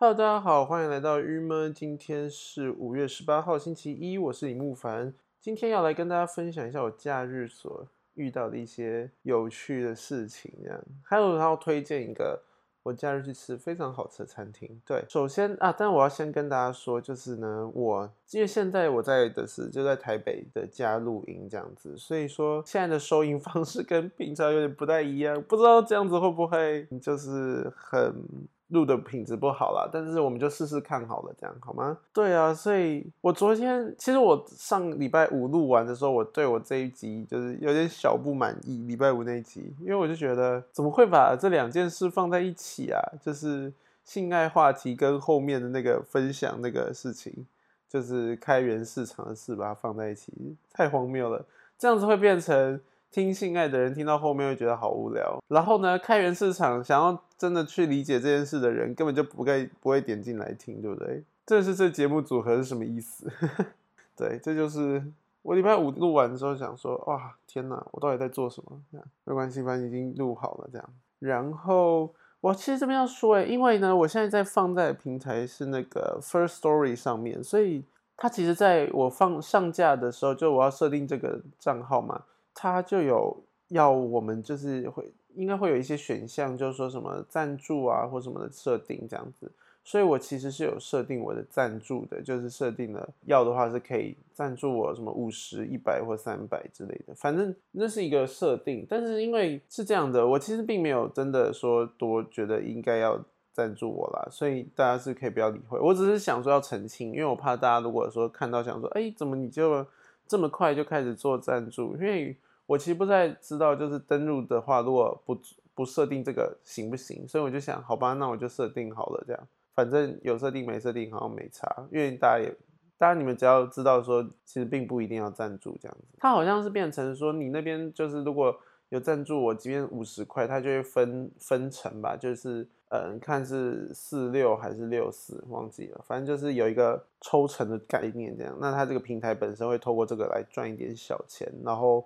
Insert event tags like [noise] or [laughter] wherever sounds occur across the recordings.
Hello，大家好，欢迎来到郁闷。今天是五月十八号，星期一，我是李木凡。今天要来跟大家分享一下我假日所遇到的一些有趣的事情，这样还有然后推荐一个我假日去吃非常好吃的餐厅。对，首先啊，但我要先跟大家说，就是呢，我因为现在我在的是就在台北的家录音这样子，所以说现在的收音方式跟平常有点不太一样，不知道这样子会不会就是很。录的品质不好啦，但是我们就试试看好了，这样好吗？对啊，所以我昨天其实我上礼拜五录完的时候，我对我这一集就是有点小不满意。礼拜五那一集，因为我就觉得怎么会把这两件事放在一起啊？就是性爱话题跟后面的那个分享那个事情，就是开源市场的事，把它放在一起，太荒谬了。这样子会变成。听性爱的人听到后面会觉得好无聊，然后呢，开源市场想要真的去理解这件事的人根本就不该不会点进来听，对不对？这是这节目组合是什么意思？[laughs] 对，这就是我礼拜五录完之后想说，哇，天哪，我到底在做什么？没关系，反正已经录好了这样。然后我其实这边要说，哎，因为呢，我现在在放在平台是那个 First Story 上面，所以它其实在我放上架的时候，就我要设定这个账号嘛。它就有要我们就是会应该会有一些选项，就是说什么赞助啊或什么的设定这样子，所以我其实是有设定我的赞助的，就是设定了要的话是可以赞助我什么五十、一百或三百之类的，反正那是一个设定。但是因为是这样的，我其实并没有真的说多觉得应该要赞助我啦，所以大家是可以不要理会。我只是想说要澄清，因为我怕大家如果说看到想说，哎，怎么你就这么快就开始做赞助？因为我其实不太知道，就是登录的话，如果不不设定这个行不行？所以我就想，好吧，那我就设定好了，这样，反正有设定没设定好像没差，因为大家也，大家你们只要知道说，其实并不一定要赞助这样子。它好像是变成说，你那边就是如果有赞助我，即便五十块，它就会分分成吧，就是嗯，看是四六还是六四，忘记了，反正就是有一个抽成的概念这样。那它这个平台本身会透过这个来赚一点小钱，然后。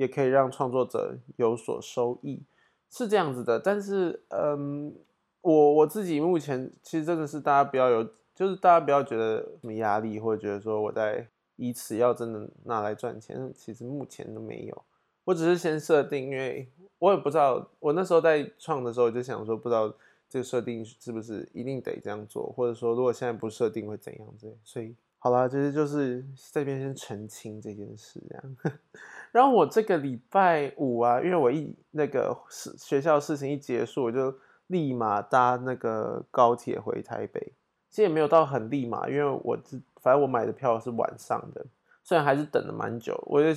也可以让创作者有所收益，是这样子的。但是，嗯，我我自己目前其实真的是大家不要有，就是大家不要觉得什么压力，或者觉得说我在以此要真的拿来赚钱，其实目前都没有。我只是先设定，因为我也不知道，我那时候在创的时候我就想说，不知道这个设定是不是一定得这样做，或者说如果现在不设定会怎样子。所以，好啦，其实就是这边先澄清这件事，这样。[laughs] 然后我这个礼拜五啊，因为我一那个事学校事情一结束，我就立马搭那个高铁回台北。其实也没有到很立马，因为我反正我买的票是晚上的，虽然还是等了蛮久。我就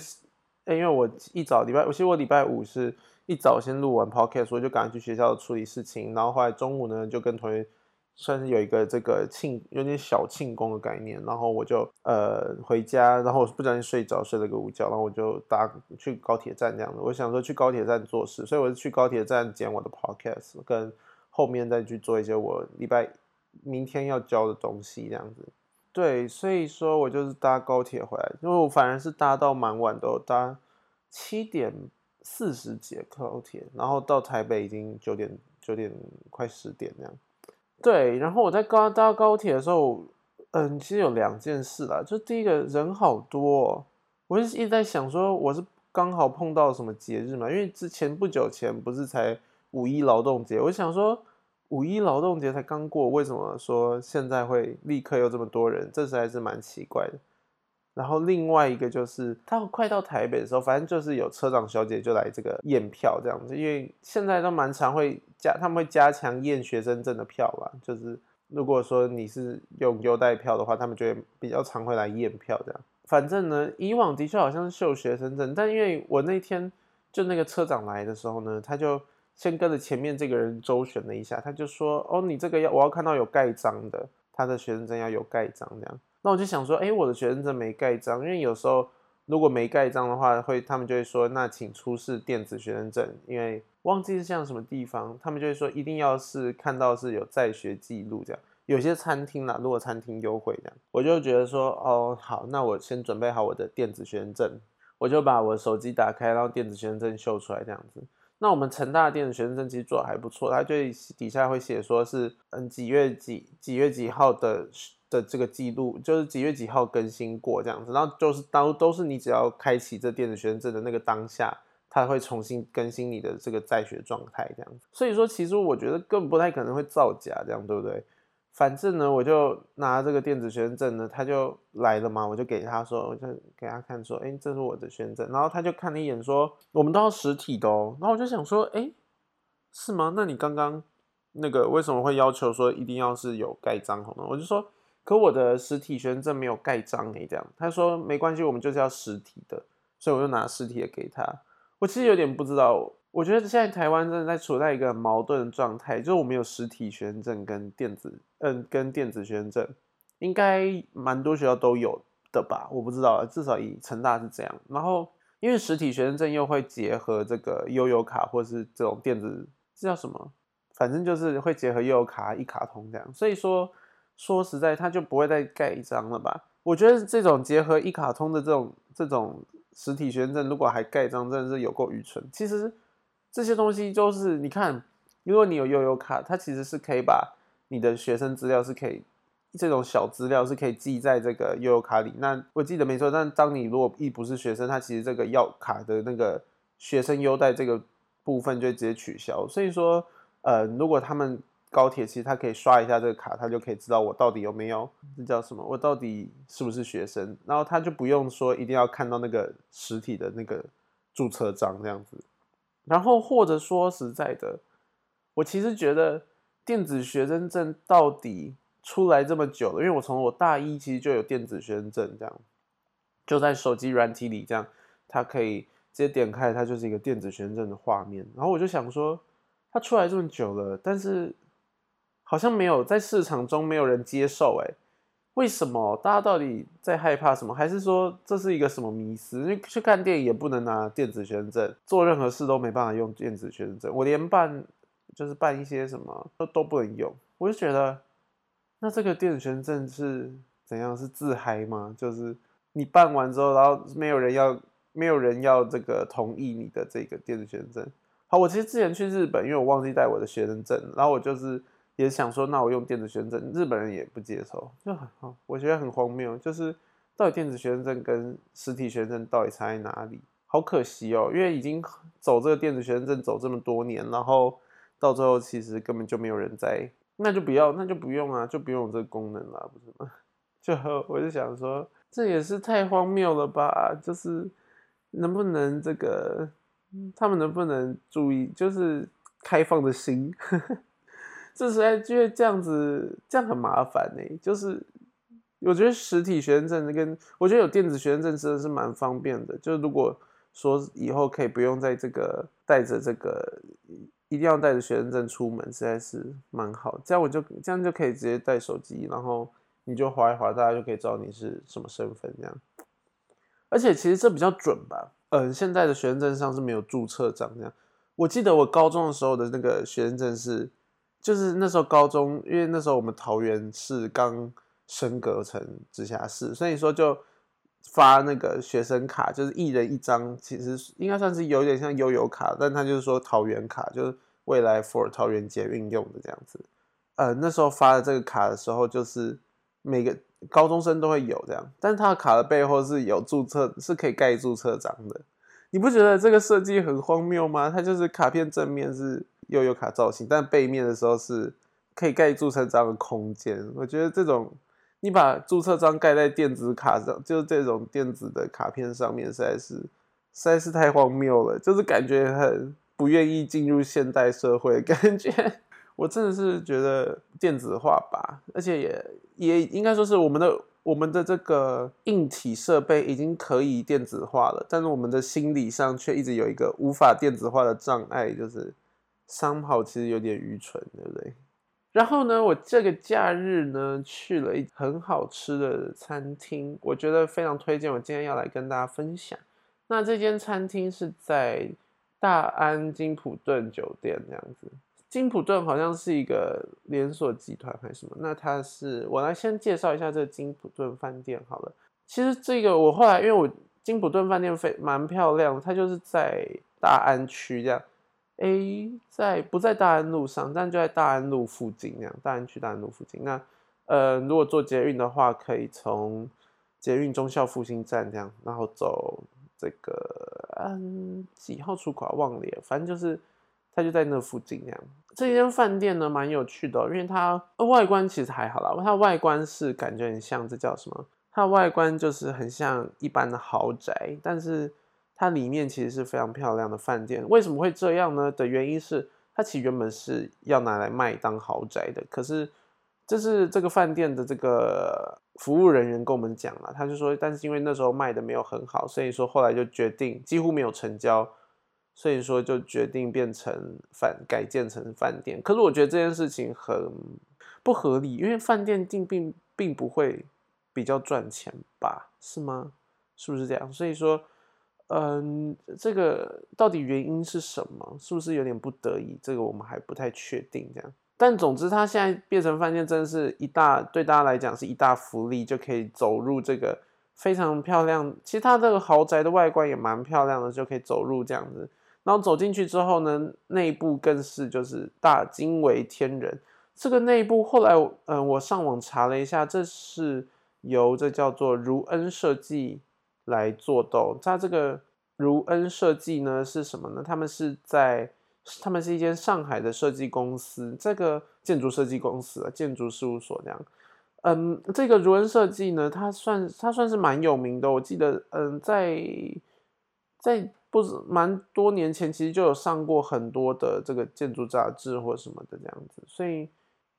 因为我一早礼拜，其实我礼拜五是一早先录完 podcast，我就赶去学校处理事情。然后后来中午呢，就跟同学。算是有一个这个庆有点小庆功的概念，然后我就呃回家，然后我不小心睡着，睡了个午觉，然后我就搭去高铁站这样子。我想说去高铁站做事，所以我是去高铁站剪我的 podcast，跟后面再去做一些我礼拜明天要交的东西这样子。对，所以说我就是搭高铁回来，因为我反而是搭到蛮晚，都搭七点四十节高铁，然后到台北已经九点九点快十点那样。对，然后我在高搭高铁的时候，嗯，其实有两件事啦，就第一个人好多，我是一直在想说，我是刚好碰到什么节日嘛？因为之前不久前不是才五一劳动节，我想说五一劳动节才刚过，为什么说现在会立刻又这么多人？这实在是蛮奇怪的。然后另外一个就是，他快到台北的时候，反正就是有车长小姐就来这个验票这样子，因为现在都蛮常会加，他们会加强验学生证的票吧。就是如果说你是用优待票的话，他们就会比较常会来验票这样。反正呢，以往的确好像是秀学生证，但因为我那天就那个车长来的时候呢，他就先跟着前面这个人周旋了一下，他就说：“哦，你这个要我要看到有盖章的，他的学生证要有盖章这样。”那我就想说，哎，我的学生证没盖章，因为有时候如果没盖章的话，会他们就会说，那请出示电子学生证，因为忘记是像什么地方，他们就会说一定要是看到是有在学记录这样。有些餐厅啦，如果餐厅优惠这样，我就觉得说，哦，好，那我先准备好我的电子学生证，我就把我手机打开，然后电子学生证秀出来这样子。那我们成大的电子学生证其实做的还不错，它就底下会写说是嗯几月几几月几号的的这个记录，就是几月几号更新过这样子，然后就是当都是你只要开启这电子学生证的那个当下，它会重新更新你的这个在学状态这样子。所以说，其实我觉得更不太可能会造假，这样对不对？反正呢，我就拿这个电子学生证呢，他就来了嘛，我就给他说，我就给他看说，哎，这是我的学生证。然后他就看了一眼说，我们都要实体的哦。然后我就想说，哎，是吗？那你刚刚那个为什么会要求说一定要是有盖章好呢？我就说，可我的实体学生证没有盖章哎，这样。他说没关系，我们就是要实体的，所以我就拿实体的给他。我其实有点不知道。我觉得现在台湾真的在处在一个矛盾的状态，就是我们有实体学生证跟电子，嗯，跟电子学生证，应该蛮多学校都有的吧？我不知道，至少以成大是这样。然后因为实体学生证又会结合这个悠游卡或是这种电子，这叫什么？反正就是会结合悠游卡一卡通这样。所以说说实在，他就不会再盖章了吧？我觉得这种结合一卡通的这种这种实体学生证，如果还盖章，真的是有够愚蠢。其实。这些东西就是你看，如果你有悠游卡，它其实是可以把你的学生资料是可以这种小资料是可以记在这个悠游卡里。那我记得没错，但当你如果一不是学生，他其实这个要卡的那个学生优待这个部分就直接取消。所以说，呃，如果他们高铁其实他可以刷一下这个卡，他就可以知道我到底有没有这叫什么，我到底是不是学生，然后他就不用说一定要看到那个实体的那个注册章这样子。然后或者说实在的，我其实觉得电子学生证到底出来这么久了，因为我从我大一其实就有电子学生证，这样就在手机软体里，这样它可以直接点开，它就是一个电子学生证的画面。然后我就想说，它出来这么久了，但是好像没有在市场中没有人接受，哎。为什么大家到底在害怕什么？还是说这是一个什么迷思？因为去看电影也不能拿电子学生证，做任何事都没办法用电子学生证。我连办就是办一些什么都都不能用。我就觉得，那这个电子学生证是怎样？是自嗨吗？就是你办完之后，然后没有人要，没有人要这个同意你的这个电子学生证。好，我其实之前去日本，因为我忘记带我的学生证，然后我就是。也想说，那我用电子学生证，日本人也不接受，就很，我觉得很荒谬。就是到底电子学生证跟实体学生证到底差在哪里？好可惜哦，因为已经走这个电子学生证走这么多年，然后到最后其实根本就没有人在，那就不要，那就不用啊，就不用这个功能了，不是吗？[laughs] 就我就想说，这也是太荒谬了吧？就是能不能这个，他们能不能注意，就是开放的心。呵 [laughs] 呵这实在觉得这样子这样很麻烦呢。就是我觉得实体学生证跟我觉得有电子学生证真的是蛮方便的。就如果说以后可以不用在这个带着这个一定要带着学生证出门，实在是蛮好。这样我就这样就可以直接带手机，然后你就划一划，大家就可以知道你是什么身份这样。而且其实这比较准吧。嗯，现在的学生证上是没有注册章这样。我记得我高中的时候的那个学生证是。就是那时候高中，因为那时候我们桃园市刚升格成直辖市，所以说就发那个学生卡，就是一人一张，其实应该算是有点像悠游卡，但他就是说桃园卡，就是未来 for 桃园捷运用的这样子。呃，那时候发的这个卡的时候，就是每个高中生都会有这样，但是他的卡的背后是有注册，是可以盖注册章的。你不觉得这个设计很荒谬吗？它就是卡片正面是。悠游卡造型，但背面的时候是可以盖注册章的空间。我觉得这种你把注册章盖在电子卡上，就是这种电子的卡片上面，实在是实在是太荒谬了。就是感觉很不愿意进入现代社会，感觉 [laughs] 我真的是觉得电子化吧，而且也也应该说是我们的我们的这个硬体设备已经可以电子化了，但是我们的心理上却一直有一个无法电子化的障碍，就是。商跑其实有点愚蠢，对不对？然后呢，我这个假日呢去了一很好吃的餐厅，我觉得非常推荐。我今天要来跟大家分享。那这间餐厅是在大安金普顿酒店这样子。金普顿好像是一个连锁集团还是什么？那它是我来先介绍一下这个金普顿饭店好了。其实这个我后来因为我金普顿饭店非蛮漂亮，它就是在大安区这样。A 在不在大安路上，但就在大安路附近那样，大安区大安路附近。那呃，如果坐捷运的话，可以从捷运中校复兴站这样，然后走这个嗯几号出口啊？忘了，反正就是它就在那附近那样。这间饭店呢，蛮有趣的，因为它外观其实还好啦，它外观是感觉很像，这叫什么？它外观就是很像一般的豪宅，但是。它里面其实是非常漂亮的饭店，为什么会这样呢？的原因是它其实原本是要拿来卖当豪宅的，可是这是这个饭店的这个服务人员跟我们讲了，他就说，但是因为那时候卖的没有很好，所以说后来就决定几乎没有成交，所以说就决定变成饭改建成饭店。可是我觉得这件事情很不合理，因为饭店定并并不会比较赚钱吧？是吗？是不是这样？所以说。嗯，这个到底原因是什么？是不是有点不得已？这个我们还不太确定。这样，但总之，它现在变成饭店，真的是一大对大家来讲是一大福利，就可以走入这个非常漂亮。其实它这个豪宅的外观也蛮漂亮的，就可以走入这样子。然后走进去之后呢，内部更是就是大惊为天人。这个内部后来，嗯，我上网查了一下，这是由这叫做如恩设计。来做到，它这个如恩设计呢是什么呢？他们是在，他们是一间上海的设计公司，这个建筑设计公司啊，建筑事务所这样。嗯，这个如恩设计呢，它算它算是蛮有名的。我记得，嗯，在在不是蛮多年前，其实就有上过很多的这个建筑杂志或什么的这样子，所以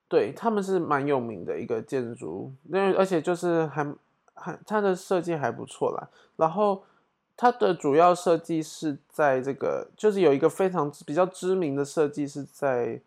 对他们是蛮有名的一个建筑，因为而且就是还。还它的设计还不错啦，然后它的主要设计是在这个，就是有一个非常比较知名的设计是在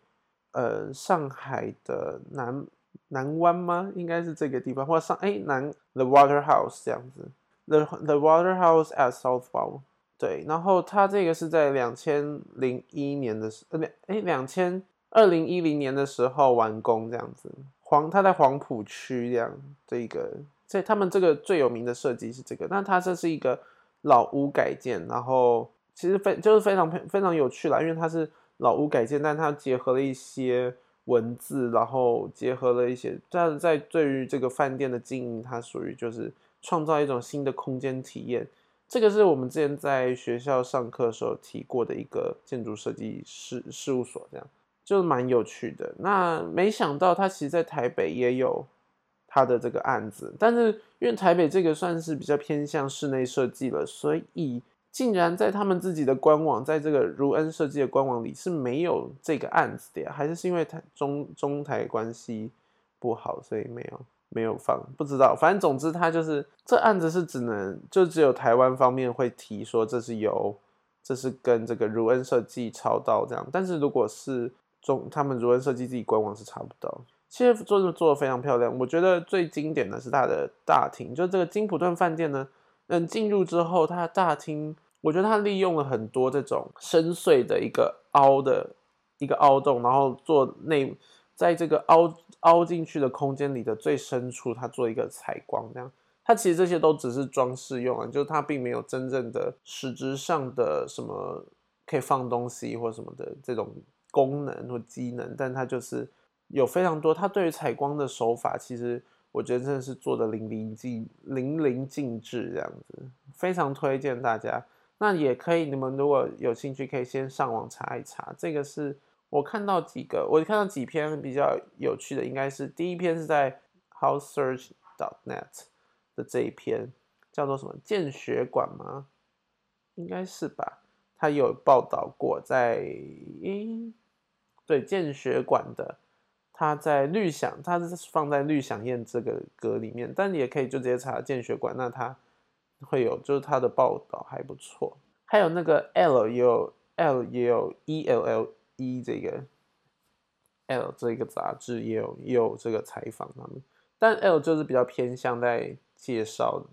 呃上海的南南湾吗？应该是这个地方，或上哎南 The Water House 这样子，The The Water House at Southwell。对，然后它这个是在两千零一年的时呃两哎两千二零一零年的时候完工这样子，黄它在黄浦区这样这个。所以他们这个最有名的设计是这个，那它这是一个老屋改建，然后其实非就是非常非常有趣啦，因为它是老屋改建，但它结合了一些文字，然后结合了一些，但在对于这个饭店的经营，它属于就是创造一种新的空间体验。这个是我们之前在学校上课的时候提过的一个建筑设计事事务所，这样就蛮有趣的。那没想到它其实在台北也有。他的这个案子，但是因为台北这个算是比较偏向室内设计了，所以竟然在他们自己的官网，在这个如恩设计的官网里是没有这个案子的呀？还是是因为台中中台关系不好，所以没有没有放？不知道，反正总之他就是这案子是只能就只有台湾方面会提说这是由这是跟这个如恩设计抄到这样，但是如果是中他们如恩设计自己官网是查不到。其实做的做的非常漂亮，我觉得最经典的是它的大厅，就这个金普顿饭店呢，嗯，进入之后，它的大厅，我觉得它利用了很多这种深邃的一个凹的一个凹洞，然后做内，在这个凹凹进去的空间里的最深处，它做一个采光，这样，它其实这些都只是装饰用啊，就是它并没有真正的实质上的什么可以放东西或什么的这种功能或机能，但它就是。有非常多，他对于采光的手法，其实我觉得真的是做的淋漓尽淋漓尽致，这样子非常推荐大家。那也可以，你们如果有兴趣，可以先上网查一查。这个是我看到几个，我看到几篇比较有趣的，应该是第一篇是在 house search dot net 的这一篇，叫做什么建学馆吗？应该是吧？他有报道过在诶，对建学馆的。它在绿响，它是放在绿响宴这个歌里面，但你也可以就直接查建学馆，那它会有，就是它的报道还不错。还有那个 L 也有 L 也有 E L L E 这个 L 这个杂志也有也有这个采访他们，但 L 就是比较偏向在介绍，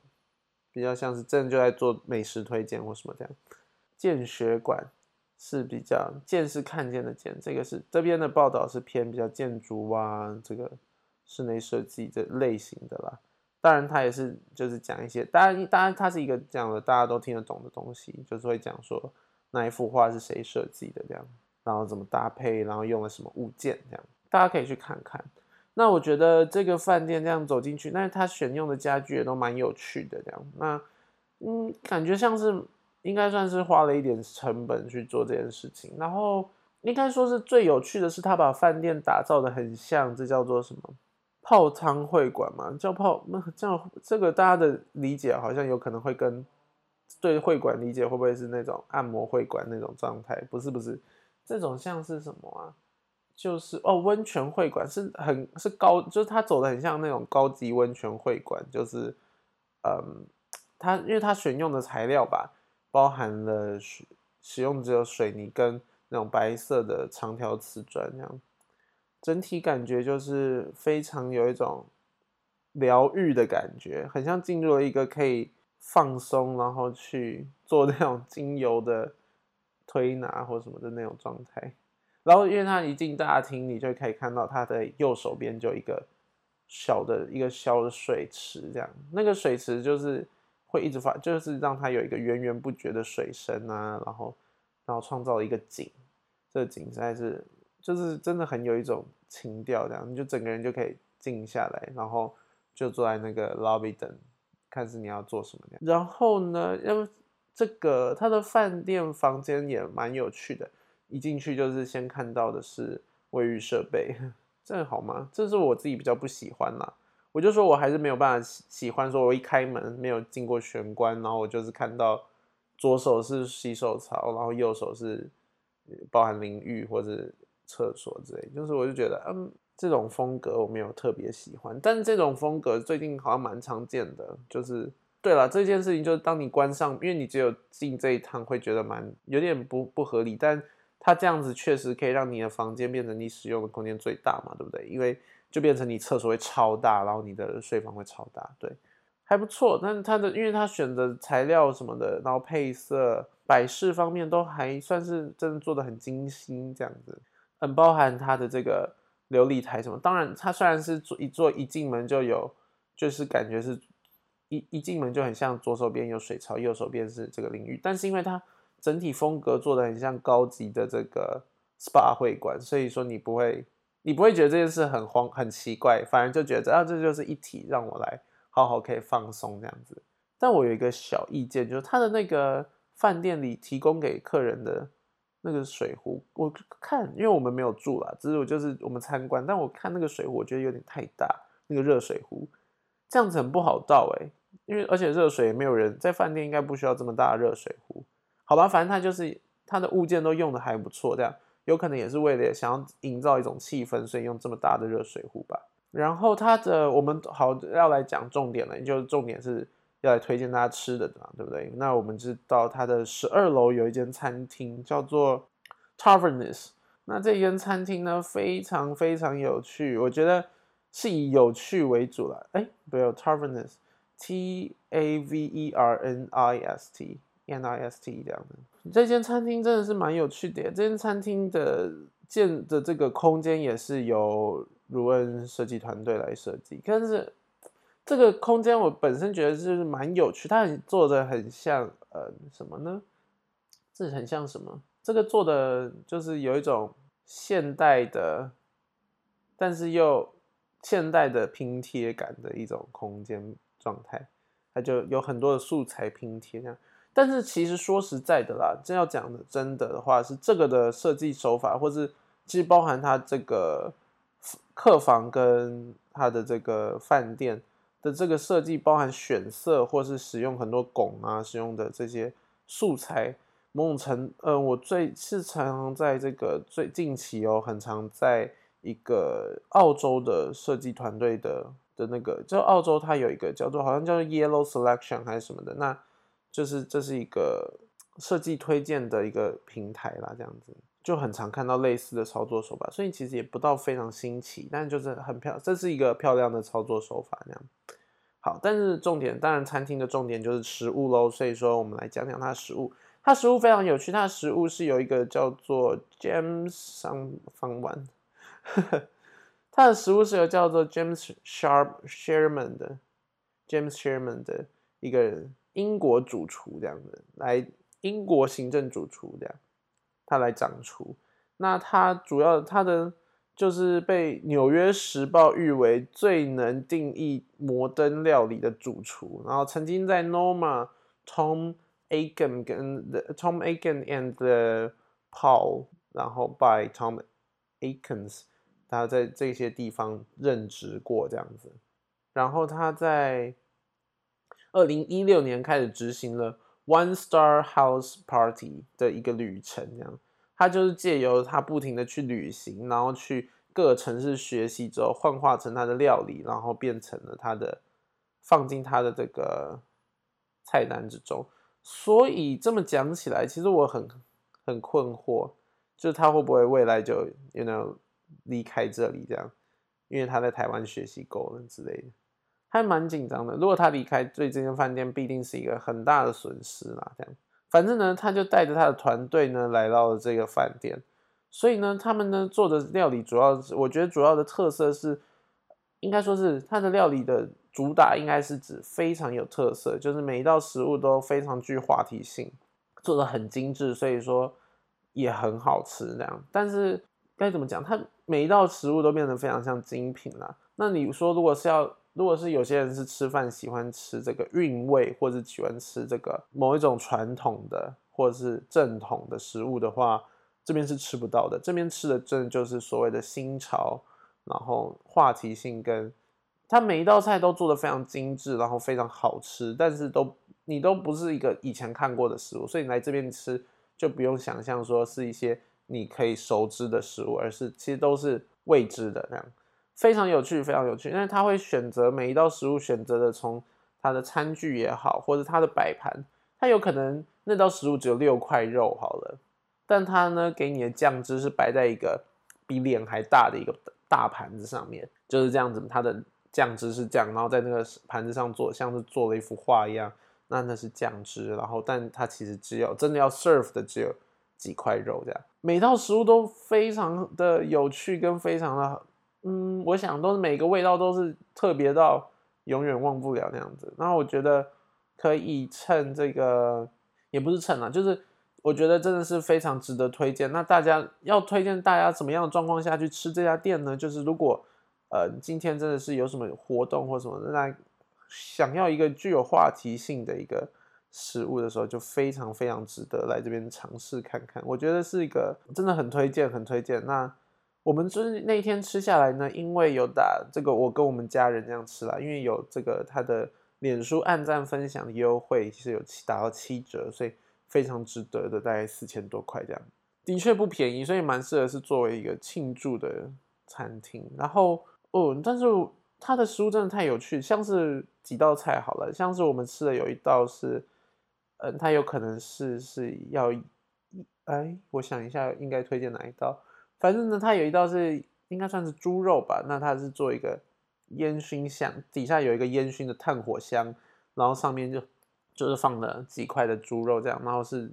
比较像是真的就在做美食推荐或什么这样。建学馆。是比较见是看见的见，这个是这边的报道是偏比较建筑啊，这个室内设计这类型的啦。当然，它也是就是讲一些，当然当然它是一个讲的大家都听得懂的东西，就是会讲说那一幅画是谁设计的这样。然后怎么搭配，然后用了什么物件，这样大家可以去看看。那我觉得这个饭店这样走进去，那他选用的家具也都蛮有趣的，这样。那嗯，感觉像是应该算是花了一点成本去做这件事情。然后应该说是最有趣的是，他把饭店打造的很像，这叫做什么泡汤会馆嘛？叫泡那这样这个大家的理解好像有可能会跟对会馆理解会不会是那种按摩会馆那种状态？不是不是，这种像是什么啊？就是哦，温泉会馆是很是高，就是它走的很像那种高级温泉会馆，就是嗯，它因为它选用的材料吧，包含了使用只有水泥跟那种白色的长条瓷砖这样，整体感觉就是非常有一种疗愈的感觉，很像进入了一个可以放松，然后去 [laughs] 做那种精油的推拿或什么的那种状态。然后，因为它一进大厅，你就可以看到它的右手边就一个小的一个小的水池，这样那个水池就是会一直发，就是让它有一个源源不绝的水声啊，然后然后创造一个景，这个景实在是就是真的很有一种情调，这样你就整个人就可以静下来，然后就坐在那个 lobby 等，看是你要做什么。然后呢，因为这个它的饭店房间也蛮有趣的。一进去就是先看到的是卫浴设备，[laughs] 这好吗？这是我自己比较不喜欢啦。我就说我还是没有办法喜欢，说我一开门没有进过玄关，然后我就是看到左手是洗手槽，然后右手是包含淋浴或者厕所之类，就是我就觉得嗯，这种风格我没有特别喜欢。但是这种风格最近好像蛮常见的，就是对了，这件事情就是当你关上，因为你只有进这一趟会觉得蛮有点不不合理，但。它这样子确实可以让你的房间变成你使用的空间最大嘛，对不对？因为就变成你厕所会超大，然后你的睡房会超大，对，还不错。但它的，因为它选的材料什么的，然后配色、摆饰方面都还算是真的做的很精心，这样子，很包含它的这个琉璃台什么。当然，它虽然是做一做一进门就有，就是感觉是一一进门就很像左手边有水槽，右手边是这个淋浴，但是因为它。整体风格做的很像高级的这个 SPA 会馆，所以说你不会，你不会觉得这件事很荒很奇怪，反而就觉得啊，这就是一体，让我来好好可以放松这样子。但我有一个小意见，就是他的那个饭店里提供给客人的那个水壶，我看，因为我们没有住啦，只是我就是我们参观，但我看那个水壶，我觉得有点太大，那个热水壶这样子很不好倒哎，因为而且热水也没有人在饭店应该不需要这么大的热水壶。好吧，反正他就是他的物件都用的还不错，这样有可能也是为了想要营造一种气氛，所以用这么大的热水壶吧。然后他的我们好要来讲重点了，就是重点是要来推荐大家吃的嘛，对不对？那我们知道他的十二楼有一间餐厅叫做 Taverness，那这间餐厅呢非常非常有趣，我觉得是以有趣为主了。哎，不要 Taverness，T A V E R N I S T。NIST 这样的，这间餐厅真的是蛮有趣的。这间餐厅的建的这个空间也是由如恩设计团队来设计，但是这个空间我本身觉得是蛮有趣，它做的很像呃什么呢？这很像什么？这个做的就是有一种现代的，但是又现代的拼贴感的一种空间状态，它就有很多的素材拼贴这样。但是其实说实在的啦，真要讲的真的的话，是这个的设计手法，或是其实包含它这个客房跟它的这个饭店的这个设计，包含选色或是使用很多拱啊，使用的这些素材，某种程，呃，我最是常在这个最近期哦，很常在一个澳洲的设计团队的的那个，就澳洲它有一个叫做好像叫做 Yellow Selection 还是什么的那。就是这是一个设计推荐的一个平台啦，这样子就很常看到类似的操作手法，所以其实也不到非常新奇，但就是很漂，这是一个漂亮的操作手法，这样好。但是重点当然餐厅的重点就是食物喽，所以说我们来讲讲它的食物，它食物非常有趣，它的食物是有一个叫做 James 上方丸，它的食物是有叫做 James Sharp Sherman 的 James Sherman 的一个人。英国主厨这样子来，英国行政主厨这样，他来掌厨。那他主要他的就是被《纽约时报》誉为最能定义摩登料理的主厨，然后曾经在 Norma、Tom Aken 跟 Tom Aken and the Paul，然后 by Tom Aken's，他在这些地方任职过这样子，然后他在二零一六年开始执行了 One Star House Party 的一个旅程，这样。他就是借由他不停的去旅行，然后去各城市学习之后，幻化成他的料理，然后变成了他的放进他的这个菜单之中。所以这么讲起来，其实我很很困惑，就是他会不会未来就 you know 离开这里这样，因为他在台湾学习够了之类的，还蛮紧张的。如果他离开，对这间饭店必定是一个很大的损失啦，这样。反正呢，他就带着他的团队呢来到了这个饭店，所以呢，他们呢做的料理主要是，我觉得主要的特色是，应该说是他的料理的主打应该是指非常有特色，就是每一道食物都非常具话题性，做的很精致，所以说也很好吃那样。但是该怎么讲，它每一道食物都变得非常像精品啦。那你说如果是要如果是有些人是吃饭喜欢吃这个韵味，或者喜欢吃这个某一种传统的或者是正统的食物的话，这边是吃不到的。这边吃的真的就是所谓的新潮，然后话题性跟它每一道菜都做的非常精致，然后非常好吃，但是都你都不是一个以前看过的食物，所以你来这边吃就不用想象说是一些你可以熟知的食物，而是其实都是未知的那样。非常有趣，非常有趣，但是他会选择每一道食物，选择的从它的餐具也好，或者它的摆盘，它有可能那道食物只有六块肉好了，但它呢给你的酱汁是摆在一个比脸还大的一个大盘子上面，就是这样子，它的酱汁是这样，然后在那个盘子上做，像是做了一幅画一样，那那是酱汁，然后但它其实只有真的要 serve 的只有几块肉这样，每道食物都非常的有趣跟非常的。嗯，我想都是每个味道都是特别到永远忘不了那样子。然后我觉得可以趁这个，也不是趁啊，就是我觉得真的是非常值得推荐。那大家要推荐大家什么样的状况下去吃这家店呢？就是如果呃今天真的是有什么活动或什么，那想要一个具有话题性的一个食物的时候，就非常非常值得来这边尝试看看。我觉得是一个真的很推荐，很推荐。那。我们就是那天吃下来呢，因为有打这个，我跟我们家人这样吃啦，因为有这个他的脸书按赞分享的优惠，其实有打到七折，所以非常值得的，大概四千多块这样，的确不便宜，所以蛮适合是作为一个庆祝的餐厅。然后哦，但是它的食物真的太有趣，像是几道菜好了，像是我们吃的有一道是，嗯，它有可能是是要，哎，我想一下应该推荐哪一道。反正呢，它有一道是应该算是猪肉吧，那它是做一个烟熏香，底下有一个烟熏的炭火香，然后上面就就是放了几块的猪肉这样，然后是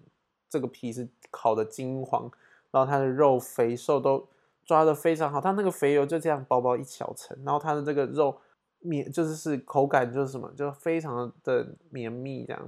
这个皮是烤的金黄，然后它的肉肥瘦都抓的非常好，它那个肥油就这样薄薄一小层，然后它的这个肉绵就是是口感就是什么，就非常的绵密这样，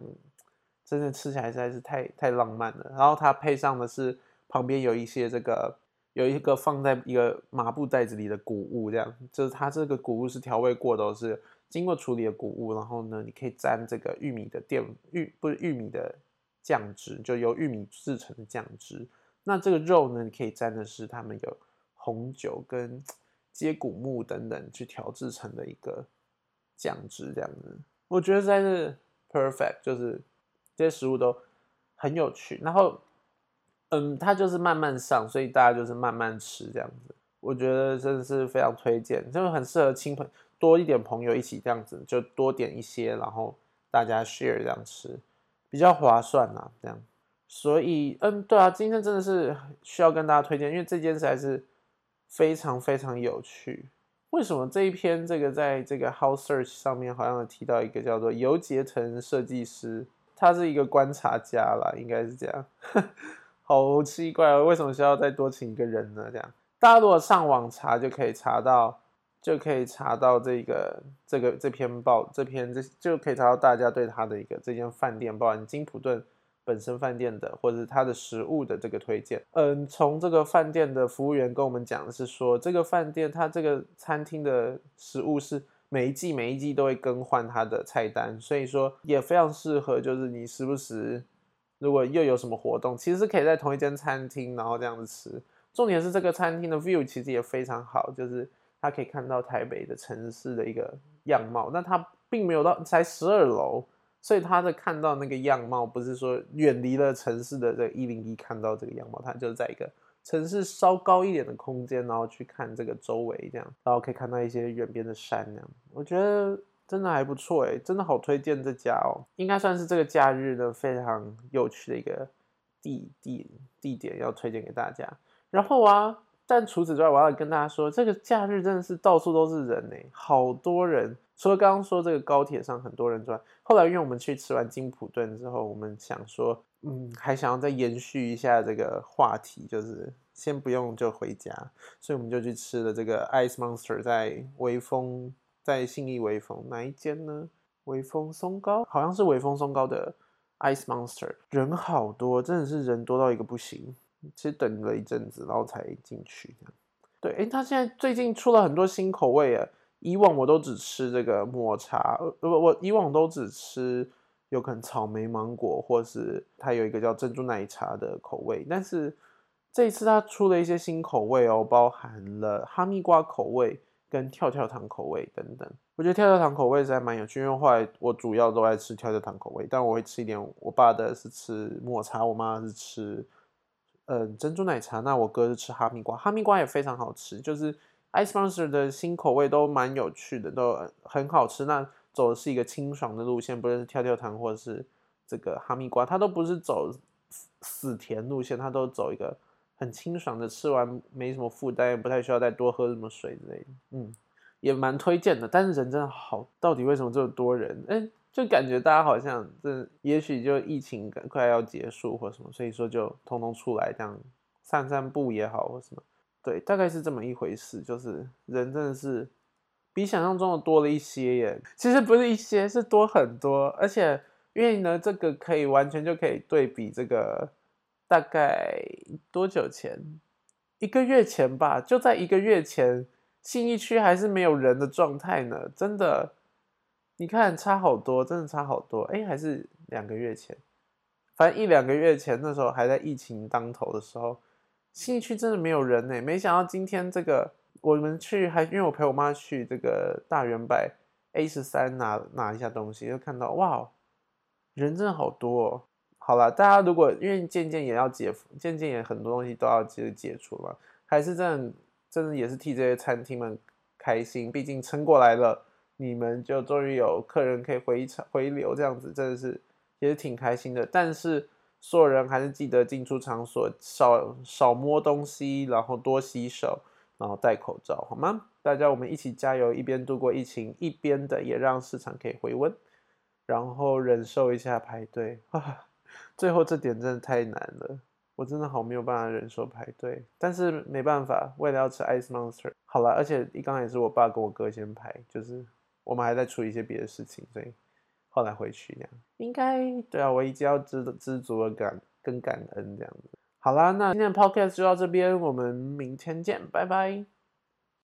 真的吃起来实在是太太浪漫了。然后它配上的是旁边有一些这个。有一个放在一个麻布袋子里的谷物，这样就是它这个谷物是调味过的，是经过处理的谷物。然后呢，你可以沾这个玉米的淀玉不是玉米的酱汁，就由玉米制成的酱汁。那这个肉呢，你可以沾的是他们有红酒跟接骨木等等去调制成的一个酱汁，这样子。我觉得在是 perfect，就是这些食物都很有趣。然后。嗯，它就是慢慢上，所以大家就是慢慢吃这样子。我觉得真的是非常推荐，就是很适合亲朋多一点朋友一起这样子，就多点一些，然后大家 share 这样吃，比较划算呐。这样，所以嗯，对啊，今天真的是需要跟大家推荐，因为这件事还是非常非常有趣。为什么这一篇这个在这个 House Search 上面好像有提到一个叫做尤杰腾设计师，他是一个观察家啦，应该是这样。好奇怪哦，为什么需要再多请一个人呢？这样，大家如果上网查就可以查到，就可以查到这个这个这篇报这篇这就可以查到大家对他的一个这间饭店，包含金普顿本身饭店的，或者是它的食物的这个推荐。嗯，从这个饭店的服务员跟我们讲的是说，这个饭店它这个餐厅的食物是每一季每一季都会更换它的菜单，所以说也非常适合，就是你时不时如果又有什么活动，其实是可以在同一间餐厅然后这样子吃。重点是这个餐厅的 view 其实也非常好，就是它可以看到台北的城市的一个样貌。那它并没有到才十二楼，所以它的看到那个样貌不是说远离了城市的这一零一看到这个样貌，它就是在一个城市稍高一点的空间，然后去看这个周围这样，然后可以看到一些远边的山那样。我觉得真的还不错哎，真的好推荐这家哦，应该算是这个假日的非常有趣的一个地地地点要推荐给大家。然后啊，但除此之外，我要跟大家说，这个假日真的是到处都是人呢，好多人。除了刚刚说这个高铁上很多人之外，后来因为我们去吃完金普顿之后，我们想说，嗯，还想要再延续一下这个话题，就是先不用就回家，所以我们就去吃了这个 Ice Monster，在微风，在信义微风哪一间呢？微风松糕，好像是微风松糕的 Ice Monster，人好多，真的是人多到一个不行。其实等了一阵子，然后才进去。对，哎，他现在最近出了很多新口味啊。以往我都只吃这个抹茶，呃，不，我以往都只吃有可能草莓、芒果，或是它有一个叫珍珠奶茶的口味。但是这一次他出了一些新口味哦，包含了哈密瓜口味跟跳跳糖口味等等。我觉得跳跳糖口味是还蛮有趣，因为后来我主要都爱吃跳跳糖口味，但我会吃一点。我爸的是吃抹茶，我妈是吃。嗯，珍珠奶茶，那我哥是吃哈密瓜，哈密瓜也非常好吃。就是 Ice Monster 的新口味都蛮有趣的，都很好吃。那走的是一个清爽的路线，不论是跳跳糖或者是这个哈密瓜，它都不是走死甜路线，它都走一个很清爽的，吃完没什么负担，也不太需要再多喝什么水之类的。嗯，也蛮推荐的。但是人真的好，到底为什么这么多人？哎。就感觉大家好像这，也许就疫情快要结束或什么，所以说就通通出来这样散散步也好或什么，对，大概是这么一回事。就是人真的是比想象中的多了一些耶，其实不是一些，是多很多。而且因为呢，这个可以完全就可以对比这个大概多久前，一个月前吧，就在一个月前，信义区还是没有人的状态呢，真的。你看差好多，真的差好多。哎，还是两个月前，反正一两个月前那时候还在疫情当头的时候，信义区真的没有人呢。没想到今天这个我们去，还因为我陪我妈去这个大圆柏 A 十三拿拿一下东西，就看到哇，人真的好多。哦。好了，大家如果因为渐渐也要解，渐渐也很多东西都要解解除了，还是真的真的也是替这些餐厅们开心，毕竟撑过来了。你们就终于有客人可以回回流，这样子真的是也是挺开心的。但是所有人还是记得进出场所少少摸东西，然后多洗手，然后戴口罩，好吗？大家我们一起加油，一边度过疫情，一边的也让市场可以回温，然后忍受一下排队啊。[laughs] 最后这点真的太难了，我真的好没有办法忍受排队，但是没办法，为了要吃 Ice Monster，好了，而且一刚也是我爸跟我哥先排，就是。我们还在处理一些别的事情，所以后来回去这样，应该 [laughs] 对啊，我一直要知知足的感跟感恩这样子。好啦，那今天的 podcast 就到这边，我们明天见，拜拜。